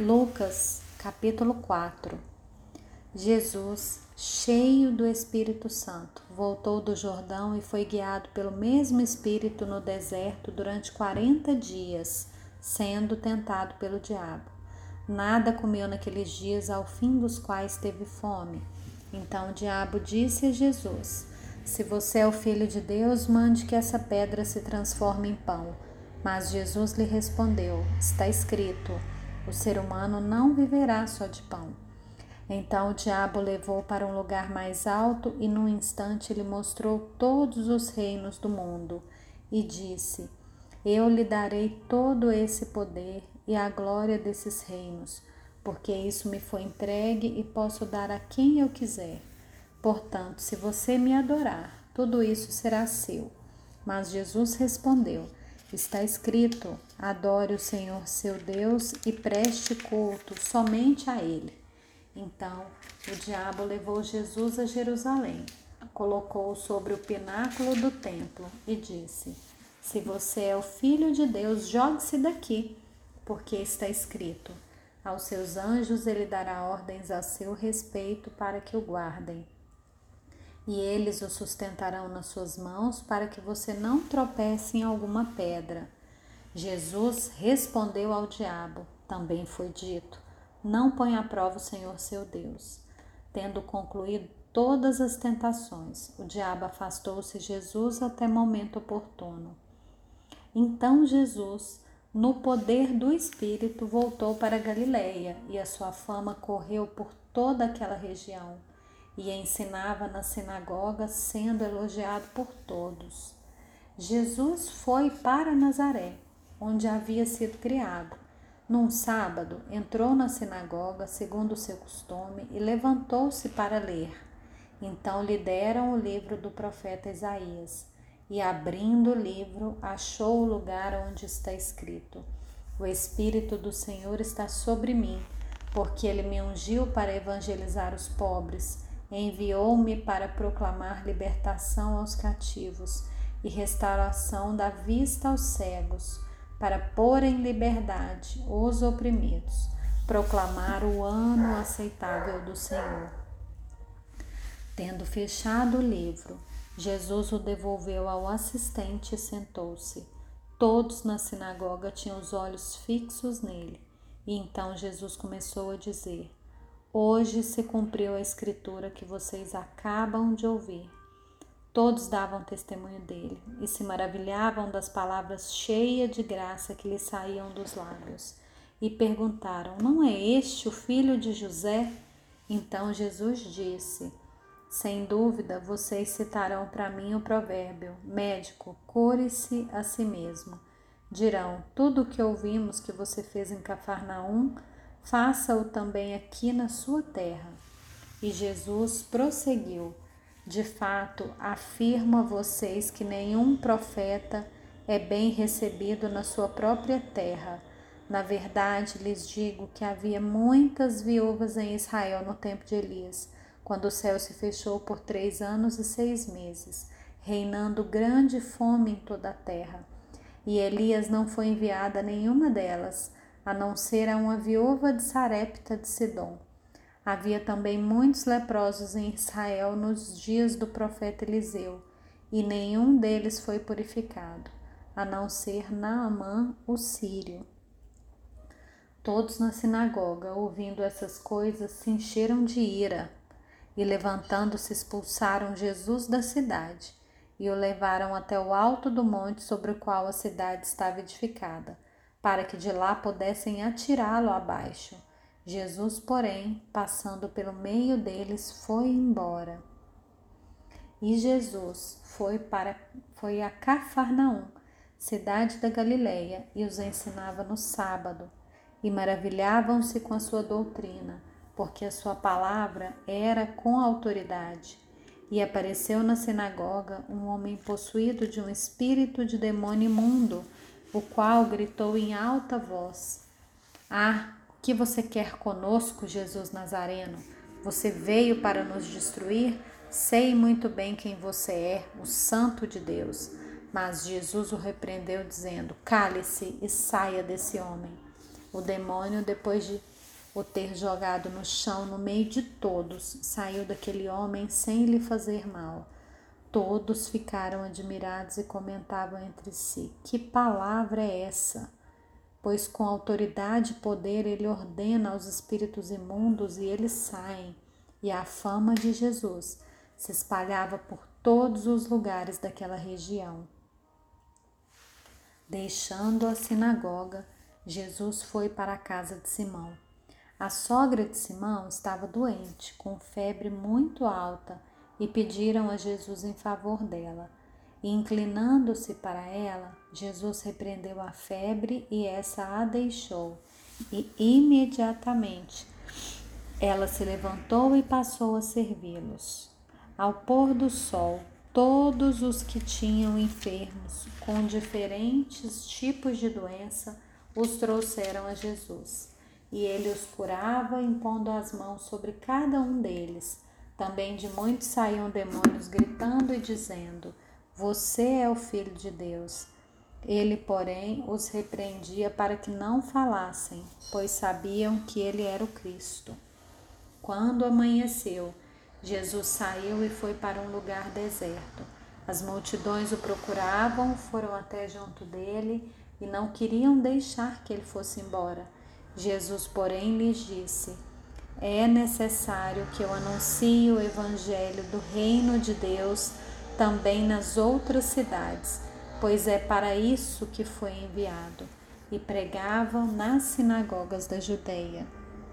Lucas, capítulo 4 Jesus, cheio do Espírito Santo, voltou do Jordão e foi guiado pelo mesmo Espírito no deserto durante quarenta dias, sendo tentado pelo diabo. Nada comeu naqueles dias, ao fim dos quais teve fome. Então o diabo disse a Jesus: Se você é o filho de Deus, mande que essa pedra se transforme em pão. Mas Jesus lhe respondeu: Está escrito o ser humano não viverá só de pão. Então o diabo levou para um lugar mais alto e num instante lhe mostrou todos os reinos do mundo e disse: Eu lhe darei todo esse poder e a glória desses reinos, porque isso me foi entregue e posso dar a quem eu quiser. Portanto, se você me adorar, tudo isso será seu. Mas Jesus respondeu: Está escrito: adore o Senhor seu Deus e preste culto somente a Ele. Então o diabo levou Jesus a Jerusalém, colocou-o sobre o pináculo do templo e disse: Se você é o filho de Deus, jogue-se daqui, porque está escrito: Aos seus anjos ele dará ordens a seu respeito para que o guardem e eles o sustentarão nas suas mãos para que você não tropece em alguma pedra. Jesus respondeu ao diabo: Também foi dito: Não põe à prova o Senhor seu Deus. Tendo concluído todas as tentações, o diabo afastou-se Jesus até momento oportuno. Então Jesus, no poder do Espírito, voltou para Galiléia e a sua fama correu por toda aquela região e ensinava na sinagoga, sendo elogiado por todos. Jesus foi para Nazaré, onde havia sido criado. Num sábado, entrou na sinagoga, segundo o seu costume, e levantou-se para ler. Então lhe deram o livro do profeta Isaías, e abrindo o livro, achou o lugar onde está escrito: O Espírito do Senhor está sobre mim, porque ele me ungiu para evangelizar os pobres Enviou-me para proclamar libertação aos cativos e restauração da vista aos cegos, para pôr em liberdade os oprimidos, proclamar o ano aceitável do Senhor. Tendo fechado o livro, Jesus o devolveu ao assistente e sentou-se. Todos na sinagoga tinham os olhos fixos nele. E então Jesus começou a dizer: Hoje se cumpriu a escritura que vocês acabam de ouvir. Todos davam testemunho dele e se maravilhavam das palavras cheias de graça que lhe saíam dos lábios. E perguntaram: Não é este o filho de José? Então Jesus disse: Sem dúvida, vocês citarão para mim o provérbio: Médico, cure-se a si mesmo. Dirão: Tudo o que ouvimos que você fez em Cafarnaum faça-o também aqui na sua terra. E Jesus prosseguiu: De fato, afirmo a vocês que nenhum profeta é bem recebido na sua própria terra. Na verdade, lhes digo que havia muitas viúvas em Israel no tempo de Elias, quando o céu se fechou por três anos e seis meses, reinando grande fome em toda a terra. E Elias não foi enviado a nenhuma delas, a não ser a uma viúva de Sarepta de Sidom. Havia também muitos leprosos em Israel nos dias do profeta Eliseu, e nenhum deles foi purificado, a não ser Naamã, o sírio. Todos na sinagoga, ouvindo essas coisas, se encheram de ira e, levantando-se, expulsaram Jesus da cidade e o levaram até o alto do monte sobre o qual a cidade estava edificada para que de lá pudessem atirá-lo abaixo. Jesus, porém, passando pelo meio deles, foi embora. E Jesus foi para foi a Cafarnaum, cidade da Galileia, e os ensinava no sábado, e maravilhavam-se com a sua doutrina, porque a sua palavra era com autoridade. E apareceu na sinagoga um homem possuído de um espírito de demônio imundo, o qual gritou em alta voz: Ah, o que você quer conosco, Jesus Nazareno? Você veio para nos destruir? Sei muito bem quem você é, o Santo de Deus. Mas Jesus o repreendeu, dizendo: Cale-se e saia desse homem. O demônio, depois de o ter jogado no chão no meio de todos, saiu daquele homem sem lhe fazer mal. Todos ficaram admirados e comentavam entre si: Que palavra é essa? Pois com autoridade e poder ele ordena aos espíritos imundos e eles saem. E a fama de Jesus se espalhava por todos os lugares daquela região. Deixando a sinagoga, Jesus foi para a casa de Simão. A sogra de Simão estava doente, com febre muito alta, e pediram a Jesus em favor dela. E inclinando-se para ela, Jesus repreendeu a febre e essa a deixou. E imediatamente ela se levantou e passou a servi-los. Ao pôr do sol, todos os que tinham enfermos com diferentes tipos de doença os trouxeram a Jesus, e ele os curava, impondo as mãos sobre cada um deles. Também de muitos saíam demônios gritando e dizendo: Você é o Filho de Deus. Ele, porém, os repreendia para que não falassem, pois sabiam que ele era o Cristo. Quando amanheceu, Jesus saiu e foi para um lugar deserto. As multidões o procuravam, foram até junto dele e não queriam deixar que ele fosse embora. Jesus, porém, lhes disse: É necessário que eu anuncie o evangelho do reino de Deus também nas outras cidades, pois é para isso que foi enviado. E pregavam nas sinagogas da Judeia